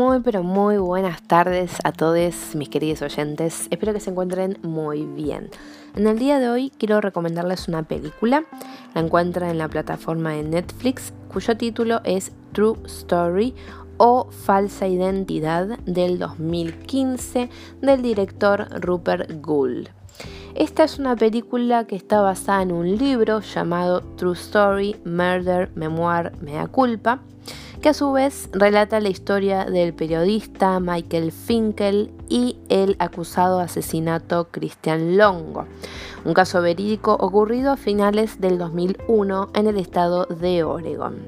Muy pero muy buenas tardes a todos mis queridos oyentes. Espero que se encuentren muy bien. En el día de hoy quiero recomendarles una película. La encuentran en la plataforma de Netflix cuyo título es True Story o Falsa Identidad del 2015 del director Rupert Gould. Esta es una película que está basada en un libro llamado True Story, Murder, Memoir, Mea Culpa, que a su vez relata la historia del periodista Michael Finkel y el acusado asesinato Christian Longo, un caso verídico ocurrido a finales del 2001 en el estado de Oregon.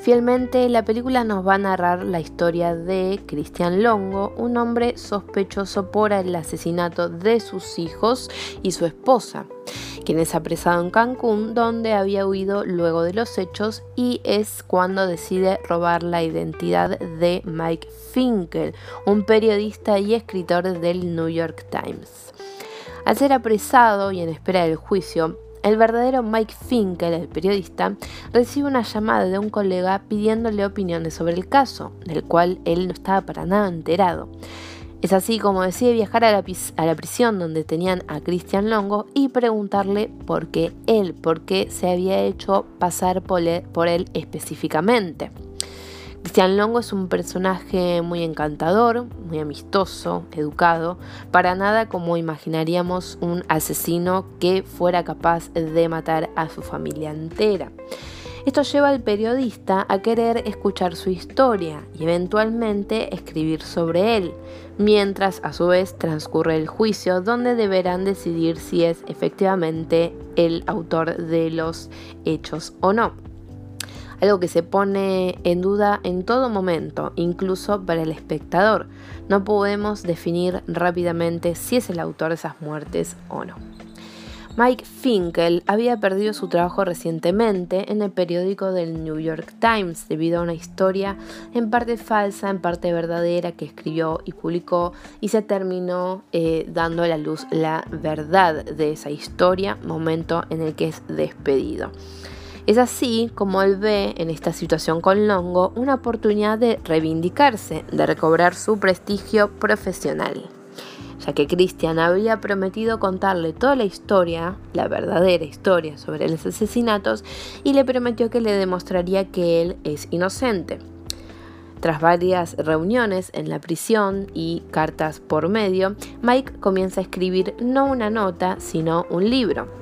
Fielmente, la película nos va a narrar la historia de Cristian Longo, un hombre sospechoso por el asesinato de sus hijos y su esposa, quien es apresado en Cancún, donde había huido luego de los hechos y es cuando decide robar la identidad de Mike Finkel, un periodista y escritor del New York Times. Al ser apresado y en espera del juicio, el verdadero Mike Finkel, el periodista, recibe una llamada de un colega pidiéndole opiniones sobre el caso, del cual él no estaba para nada enterado. Es así como decide viajar a la, prisión donde tenían a Christian Longo y preguntarle por qué él, por qué se había hecho pasar por él específicamente. Cristian Longo es un personaje muy encantador, muy amistoso, educado, para nada como imaginaríamos un asesino que fuera capaz de matar a su familia entera. Esto lleva al periodista a querer escuchar su historia y eventualmente escribir sobre él, mientras a su vez transcurre el juicio donde deberán decidir si es efectivamente el autor de los hechos o no algo que se pone en duda en todo momento, incluso para el espectador. No podemos definir rápidamente si es el autor de esas muertes o no. Mike Finkel había perdido su trabajo recientemente en el periódico del New York Times debido a una historia en parte falsa, en parte verdadera que escribió y publicó y se terminó eh, dando a la luz la verdad de esa historia, momento en el que es despedido. Es así como él ve en esta situación con Longo una oportunidad de reivindicarse, de recobrar su prestigio profesional, ya que Christian había prometido contarle toda la historia, la verdadera historia sobre los asesinatos, y le prometió que le demostraría que él es inocente. Tras varias reuniones en la prisión y cartas por medio, Mike comienza a escribir no una nota, sino un libro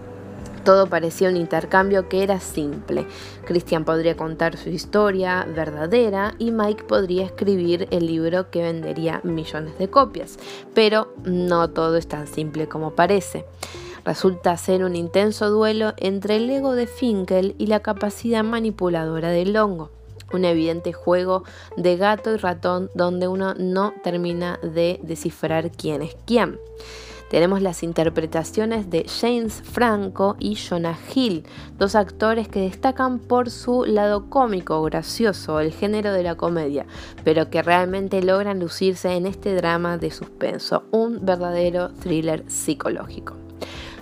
todo parecía un intercambio que era simple. Christian podría contar su historia verdadera y Mike podría escribir el libro que vendería millones de copias. Pero no todo es tan simple como parece. Resulta ser un intenso duelo entre el ego de Finkel y la capacidad manipuladora del hongo un evidente juego de gato y ratón donde uno no termina de descifrar quién es quién. Tenemos las interpretaciones de James Franco y Jonah Hill, dos actores que destacan por su lado cómico, gracioso, el género de la comedia, pero que realmente logran lucirse en este drama de suspenso, un verdadero thriller psicológico.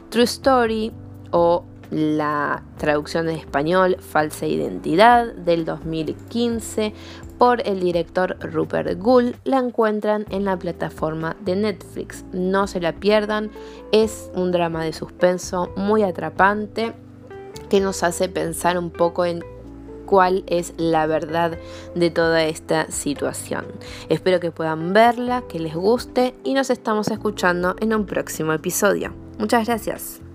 True Story o la traducción en español Falsa Identidad del 2015 por el director Rupert Gould la encuentran en la plataforma de Netflix. No se la pierdan, es un drama de suspenso muy atrapante que nos hace pensar un poco en cuál es la verdad de toda esta situación. Espero que puedan verla, que les guste y nos estamos escuchando en un próximo episodio. Muchas gracias.